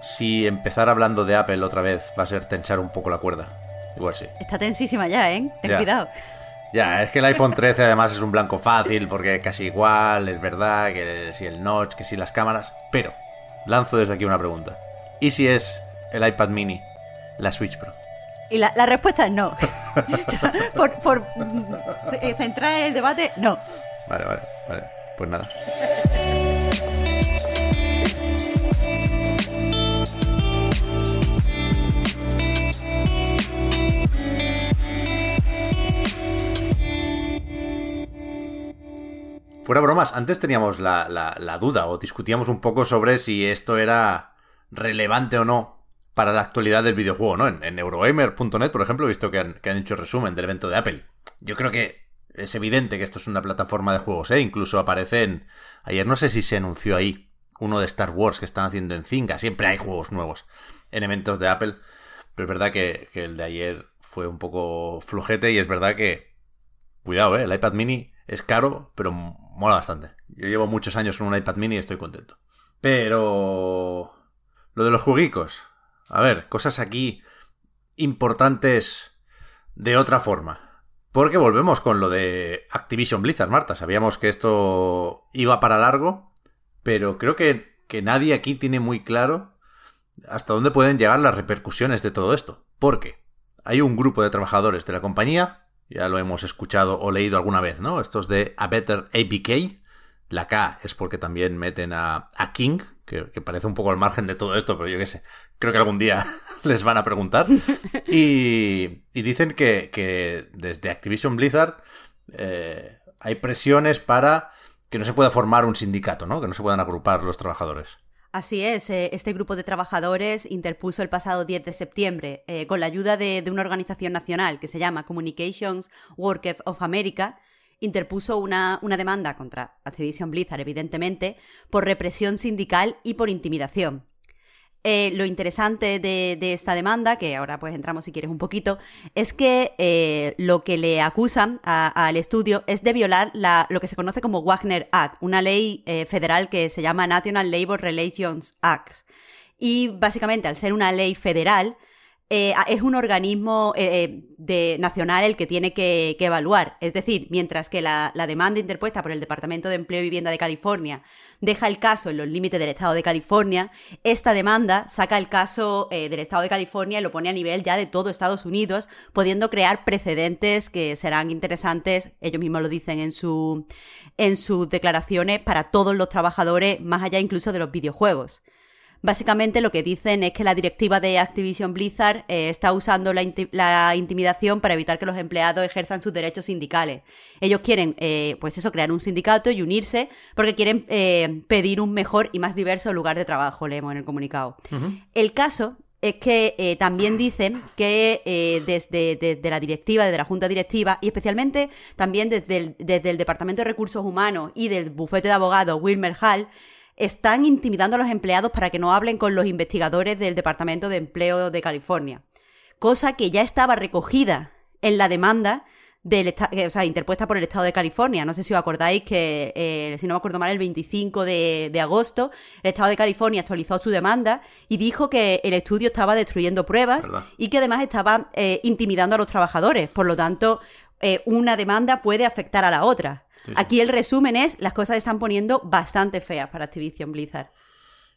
si empezar hablando de Apple otra vez va a ser tensar un poco la cuerda. Igual sí. Está tensísima ya, ¿eh? Ten Ya. cuidado. Ya, es que el iPhone 13 además es un blanco fácil porque casi igual, es verdad, que si el notch, que si las cámaras. Pero, lanzo desde aquí una pregunta. ¿Y si es el iPad mini, la Switch Pro? Y la, la respuesta es no. Por por mm, eh, centrar el debate, no. Vale, vale, vale. Pues nada. Fuera bromas, antes teníamos la, la- duda o discutíamos un poco sobre si esto era relevante o no para la actualidad del videojuego, ¿no? En, Eurogamer.net, por ejemplo, he visto que han, que han hecho resumen del evento de Apple. Yo creo que es evidente que esto es una plataforma de juegos, ¿eh? Incluso aparece en... Ayer no sé si se anunció ahí uno de Star Wars que están haciendo en Zynga. Siempre hay juegos nuevos en eventos de Apple. Pero es verdad que, que el de ayer fue un poco flojete y es verdad que... Cuidado, ¿eh? El iPad mini es caro, pero mola bastante. Yo llevo muchos años con un iPad mini y estoy contento. Pero... Lo de los jueguicos. A ver, cosas aquí importantes de otra forma. Porque volvemos con lo de Activision Blizzard, Marta. Sabíamos que esto iba para largo, pero creo que, que nadie aquí tiene muy claro hasta dónde pueden llegar las repercusiones de todo esto. Porque hay un grupo de trabajadores de la compañía, ya lo hemos escuchado o leído alguna vez, ¿no? Estos de A Better ABK. La K es porque también meten a, King, que, parece un poco al margen de todo esto, pero yo qué sé. Creo que algún día les van a preguntar. Y, y dicen que, que desde Activision Blizzard eh, hay presiones para que no se pueda formar un sindicato, ¿no? Que no se puedan agrupar los trabajadores. Así es, eh, este grupo de trabajadores interpuso el pasado 10 de septiembre, eh, con la ayuda de, de una organización nacional que se llama Communications Workers of America, interpuso una, una demanda contra Activision Blizzard, evidentemente, por represión sindical y por intimidación. Eh, lo interesante de, esta demanda, que ahora pues entramos si quieres un poquito, es que eh, lo que le acusan al estudio es de violar la- lo que se conoce como Wagner Act, una ley eh, federal que se llama National Labor Relations Act. Y básicamente, al ser una ley federal, eh, es un organismo eh, eh, de, nacional el que tiene que, evaluar. Es decir, mientras que la, demanda interpuesta por el Departamento de Empleo y Vivienda de California deja el caso en los límites del Estado de California, esta demanda saca el caso del Estado de California y lo pone a nivel ya de todo Estados Unidos, pudiendo crear precedentes que serán interesantes, ellos mismos lo dicen en, su, en sus declaraciones, para todos los trabajadores, más allá incluso de los videojuegos. Básicamente lo que dicen es que la directiva de Activision Blizzard eh, está usando la, inti- la intimidación para evitar que los empleados ejerzan sus derechos sindicales. Ellos quieren, eh, pues eso, crear un sindicato y unirse porque quieren eh, pedir un mejor y más diverso lugar de trabajo, leemos en el comunicado. El caso es que eh, también dicen que eh, desde, desde la directiva, desde la junta directiva y especialmente también desde el, desde el Departamento de Recursos Humanos y del bufete de abogados Wilmer Hall, están intimidando a los empleados para que no hablen con los investigadores del Departamento de Empleo de California. Cosa que ya estaba recogida en la demanda del eh, o sea, interpuesta por el Estado de California. No sé si os acordáis que, eh, si no me acuerdo mal, el 25 de, de agosto, el Estado de California actualizó su demanda y dijo que el estudio estaba destruyendo pruebas ¿Verdad? y que además estaba eh, intimidando a los trabajadores. Por lo tanto, eh, una demanda puede afectar a la otra. Sí, sí. Aquí el resumen es, las cosas están poniendo bastante feas para Activision Blizzard.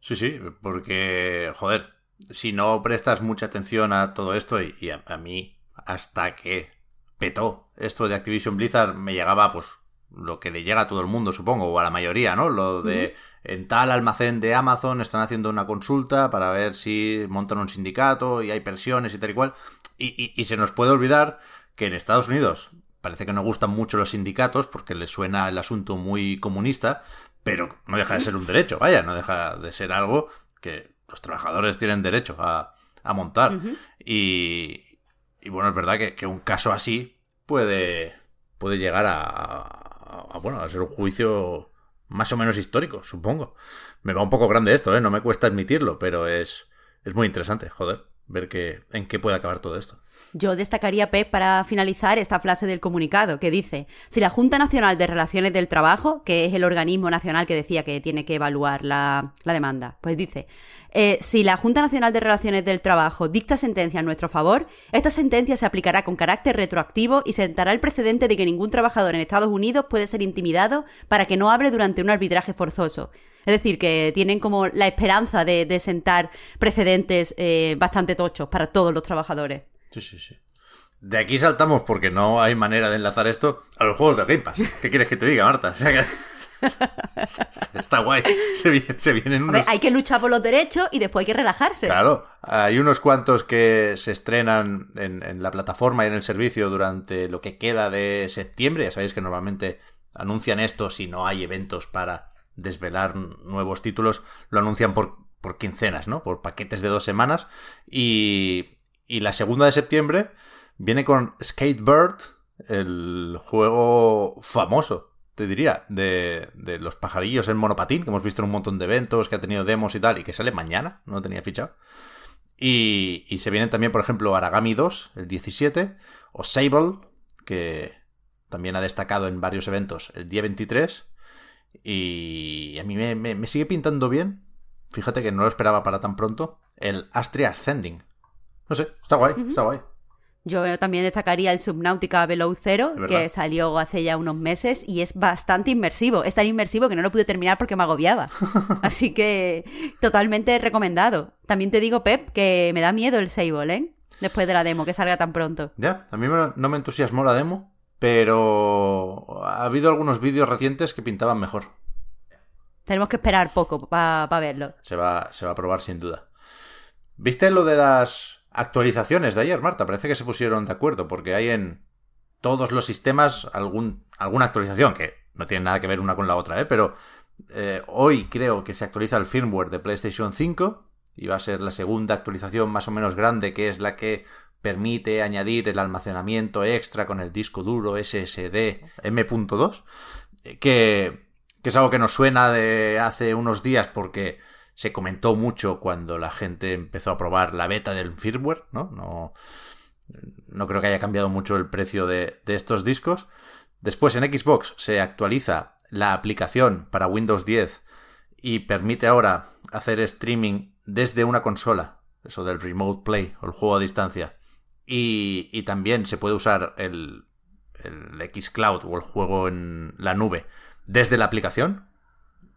Sí, sí, porque, joder, si no prestas mucha atención a todo esto, y, y a, a mí, hasta que petó esto de Activision Blizzard, me llegaba, pues, lo que le llega a todo el mundo, supongo, o a la mayoría, ¿no? Lo de en tal almacén de Amazon están haciendo una consulta para ver si montan un sindicato y hay presiones y tal y cual. Y, y- y se nos puede olvidar que en Estados Unidos parece que no gustan mucho los sindicatos porque les suena el asunto muy comunista, pero no deja de ser un derecho, vaya, no deja de ser algo que los trabajadores tienen derecho a, a montar. y, y bueno, es verdad que, que un caso así puede, puede llegar a, a- a, bueno, a ser un juicio más o menos histórico, supongo. Me va un poco grande esto, ¿eh? No me cuesta admitirlo, pero es, es muy interesante, joder, ver que, en qué puede acabar todo esto. Yo destacaría, Pep, para finalizar esta frase del comunicado que dice, si la Junta Nacional de Relaciones del Trabajo, que es el organismo nacional que decía que tiene que evaluar la, la demanda, pues dice, eh, si la Junta Nacional de Relaciones del Trabajo dicta sentencia en nuestro favor, esta sentencia se aplicará con carácter retroactivo y sentará el precedente de que ningún trabajador en Estados Unidos puede ser intimidado para que no hable durante un arbitraje forzoso. Es decir, que tienen como la esperanza de, de sentar precedentes eh, bastante tochos para todos los trabajadores. Sí, sí, sí. De aquí saltamos porque no hay manera de enlazar esto a los juegos de Game Pass. ¿Qué quieres que te diga, Marta? O sea que- Está guay. Se, vienen- se vienen unos... hay que luchar por los derechos y después hay que relajarse. Claro, hay unos cuantos que se estrenan en, en la plataforma y en el servicio durante lo que queda de septiembre. Ya sabéis que normalmente anuncian esto si no hay eventos para desvelar nuevos títulos. Lo anuncian por, por quincenas, ¿no? Por paquetes de dos semanas. Y, y la segunda de septiembre viene con Skatebird, el juego famoso, te diría, de, de los pajarillos en monopatín, que hemos visto en un montón de eventos, que ha tenido demos y tal, y que sale mañana, no tenía fichado. Y, y se vienen también, por ejemplo, Aragami 2, el 17, o Sable, que también ha destacado en varios eventos el día 23. Y a mí me, me- me sigue pintando bien. Fíjate que no lo esperaba para tan pronto. El Astria Ascending. No sé, está guay, está guay. Yo también destacaría el Subnautica Below Zero, que salió hace ya unos meses y es bastante inmersivo. Es tan inmersivo que no lo pude terminar porque me agobiaba. Así que totalmente recomendado. También te digo, Pep, que me da miedo el Sable, ¿eh? Después de la demo, que salga tan pronto. Ya, a mí no me entusiasmó la demo, pero ha habido algunos vídeos recientes que pintaban mejor. Tenemos que esperar poco para verlo. Se va, se va a probar sin duda. ¿Viste lo de las actualizaciones de ayer, Marta? Parece que se pusieron de acuerdo, porque hay en todos los sistemas algún, alguna actualización, que no tiene nada que ver una con la otra, ¿eh? Pero eh, hoy creo que se actualiza el firmware de PlayStation 5 y va a ser la segunda actualización más o menos grande, que es la que permite añadir el almacenamiento extra con el disco duro SSD M.2, eh, que, que es algo que nos suena de hace unos días porque se comentó mucho cuando la gente empezó a probar la beta del firmware, ¿no? No, no creo que haya cambiado mucho el precio de, de estos discos. Después en Xbox se actualiza la aplicación para Windows 10 y permite ahora hacer streaming desde una consola, eso del Remote Play o el juego a distancia. Y, también se puede usar el, el Xcloud o el juego en la nube desde la aplicación,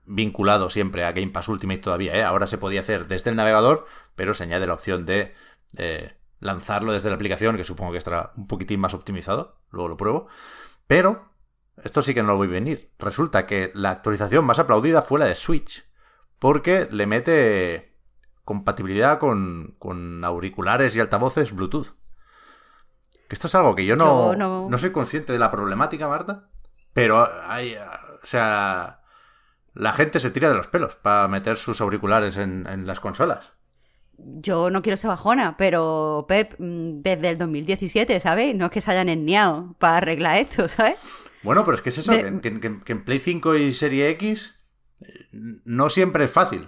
vinculado siempre a Game Pass Ultimate todavía. ¿eh? Ahora se podía hacer desde el navegador, pero se añade la opción de eh, lanzarlo desde la aplicación, que supongo que estará un poquitín más optimizado. Luego lo pruebo. Pero, esto sí que no lo voy a venir. Resulta que la actualización más aplaudida fue la de Switch, porque le mete compatibilidad con auriculares y altavoces Bluetooth. Que esto es algo que yo no, Yo no- no soy consciente de la problemática, Marta. Pero hay, o sea, la gente se tira de los pelos para meter sus auriculares en, en las consolas. Yo no quiero ser bajona, pero Pep, mm, desde el 2017, ¿sabes? No es que se hayan enneado para arreglar esto, ¿sabes? Bueno, pero es que es eso, De- que, que- que en Play 5 y Serie X eh, no siempre es fácil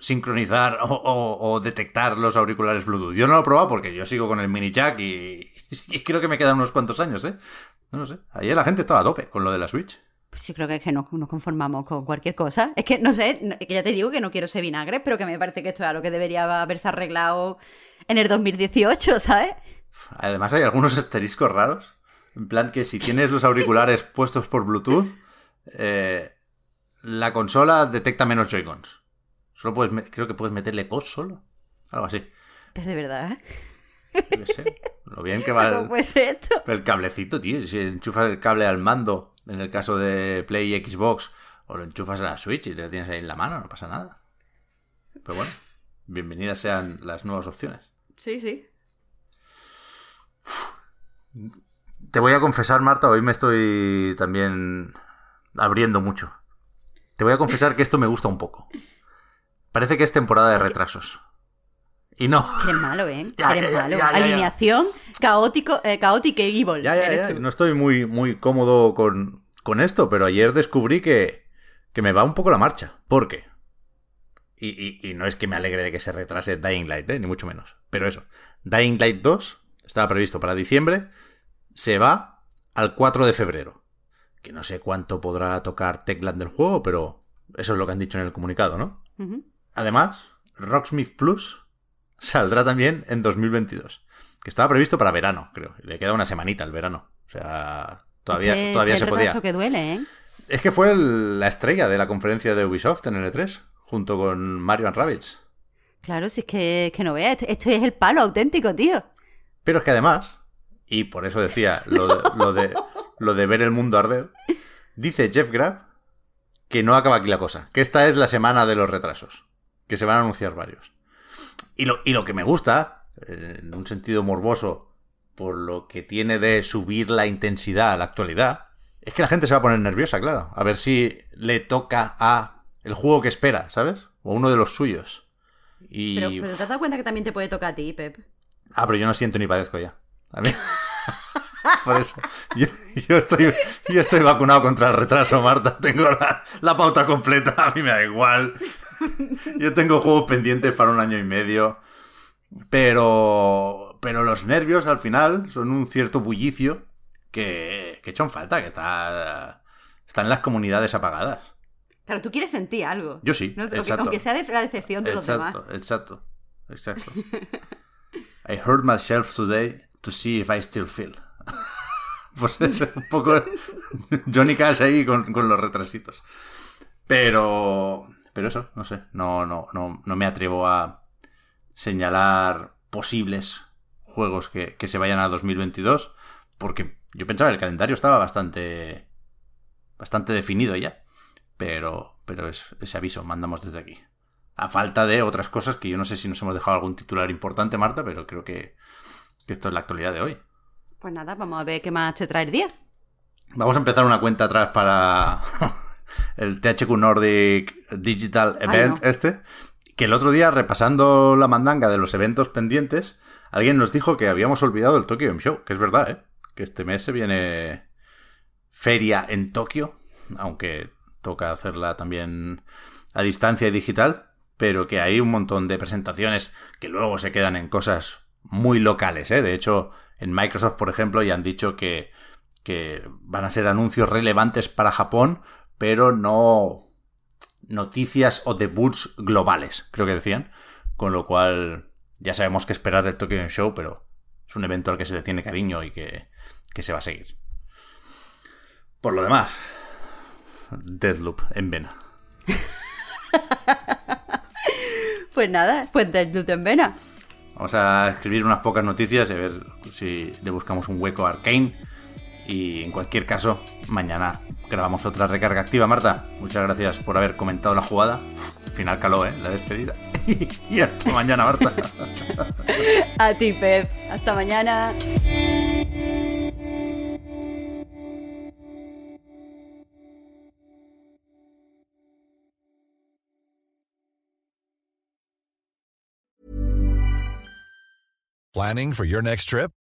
sincronizar o, o- o detectar los auriculares Bluetooth. Yo no lo he probado porque yo sigo con el mini jack y, y creo que me quedan unos cuantos años, ¿eh? No lo sé. Ayer la gente estaba a tope con lo de la Switch. Pues yo creo que es que no nos conformamos con cualquier cosa. Es que, no sé, no- que ya te digo que no quiero ser vinagre, pero que me parece que esto es algo que debería haberse arreglado en el 2018, ¿sabes? Además hay algunos asteriscos raros. En plan que si tienes los auriculares puestos por Bluetooth, eh, la consola detecta menos Joy-Cons. Solo puedes, creo que puedes meterle cos solo. Algo así. Es de verdad, ¿eh? Yo qué sé. Lo bien que va ¿Cómo el, puede ser esto? el cablecito, tío. Si enchufas el cable al mando en el caso de Play y Xbox, o lo enchufas a la Switch y lo tienes ahí en la mano, no pasa nada. Pero bueno, bienvenidas sean las nuevas opciones. Sí, sí. Te voy a confesar, Marta, hoy me estoy también abriendo mucho. Te voy a confesar que esto me gusta un poco. Parece que es temporada de retrasos. Y no. Eres malo, ¿eh? Ya, Eres ya, ya, malo. ya. Alineación caótico, eh, caótica y evil. Ya, ya, ya. No estoy muy, muy cómodo con, con esto, pero ayer descubrí que, que me va un poco la marcha. ¿Por qué? Y, y- y no es que me alegre de que se retrase Dying Light, ¿eh? ni mucho menos. Pero eso, Dying Light 2 estaba previsto para diciembre, se va al 4 de febrero. Que no sé cuánto podrá tocar Techland del juego, pero eso es lo que han dicho en el comunicado, ¿no? Ujú. Además, Rocksmith Plus saldrá también en 2022. Que estaba previsto para verano, creo. Le queda una semanita al verano. O sea, todavía, todavía se podía. retraso que duele, ¿eh? Es que fue el- la estrella de la conferencia de Ubisoft en el E3, junto con Mario and Rabbids. Claro, si es que, que no veas, esto, es el palo auténtico, tío. Pero es que además, y por eso decía lo de, lo de, lo de ver el mundo arder, dice Jeff Grabb que no acaba aquí la cosa, que esta es la semana de los retrasos, que se van a anunciar varios. Y lo, y lo que me gusta, en un sentido morboso, por lo que tiene de subir la intensidad a la actualidad, es que la gente se va a poner nerviosa, claro, a ver si le toca a el juego que espera, ¿sabes? O uno de los suyos. Y... Pero, pero te has dado cuenta que también te puede tocar a ti, Pep. Ah, pero yo no siento ni padezco ya. A mí. Por eso. Yo, yo estoy, yo estoy vacunado contra el retraso, Marta. Tengo la, la pauta completa. A mí me da igual. Yo tengo juegos pendientes para un año y medio. Pero. Pero los nervios al final son un cierto bullicio que, que echan falta, que está. Están las comunidades apagadas. Claro, tú quieres sentir algo. Yo sí, ¿no? Aunque, exacto. aunque sea de la decepción de los demás. Exacto, exacto, exacto. I hurt myself today to see if I still feel. pues es un poco Johnny Cash ahí con, con los retrasitos. Pero, pero eso, no sé, no, no, no, no me atrevo a señalar posibles juegos que, que se vayan a 2022 porque yo pensaba que el calendario estaba bastante bastante definido ya. Pero pero es, ese aviso mandamos desde aquí. A falta de otras cosas que yo no sé si nos hemos dejado algún titular importante Marta pero creo que, que esto es la actualidad de hoy. Pues nada, vamos a ver qué más te trae el día. Vamos a empezar una cuenta atrás para el THQ Nordic Digital Ay, Event no. este. Que el otro día, repasando la mandanga de los eventos pendientes, alguien nos dijo que habíamos olvidado el Tokyo Game Show, que es verdad, ¿eh? Que este mes se viene feria en Tokio, aunque toca hacerla también a distancia y digital, pero que hay un montón de presentaciones que luego se quedan en cosas muy locales, ¿eh? De hecho, en Microsoft, por ejemplo, ya han dicho que, que van a ser anuncios relevantes para Japón, pero no noticias o debuts globales, creo que decían. Con lo cual, ya sabemos qué esperar del Tokyo Game Show, pero es un evento al que se le tiene cariño y que, que se va a seguir. Por lo demás, Deadloop en vena. Pues nada, pues de en vena. Vamos a escribir unas pocas noticias y a ver si le buscamos un hueco a Arkane. Y en cualquier caso, mañana grabamos otra recarga activa, Marta. Muchas gracias por haber comentado la jugada. Uf, final caló, ¿eh? La despedida. y hasta mañana, Marta. A ti, Pep. Hasta mañana. Planning for your next trip?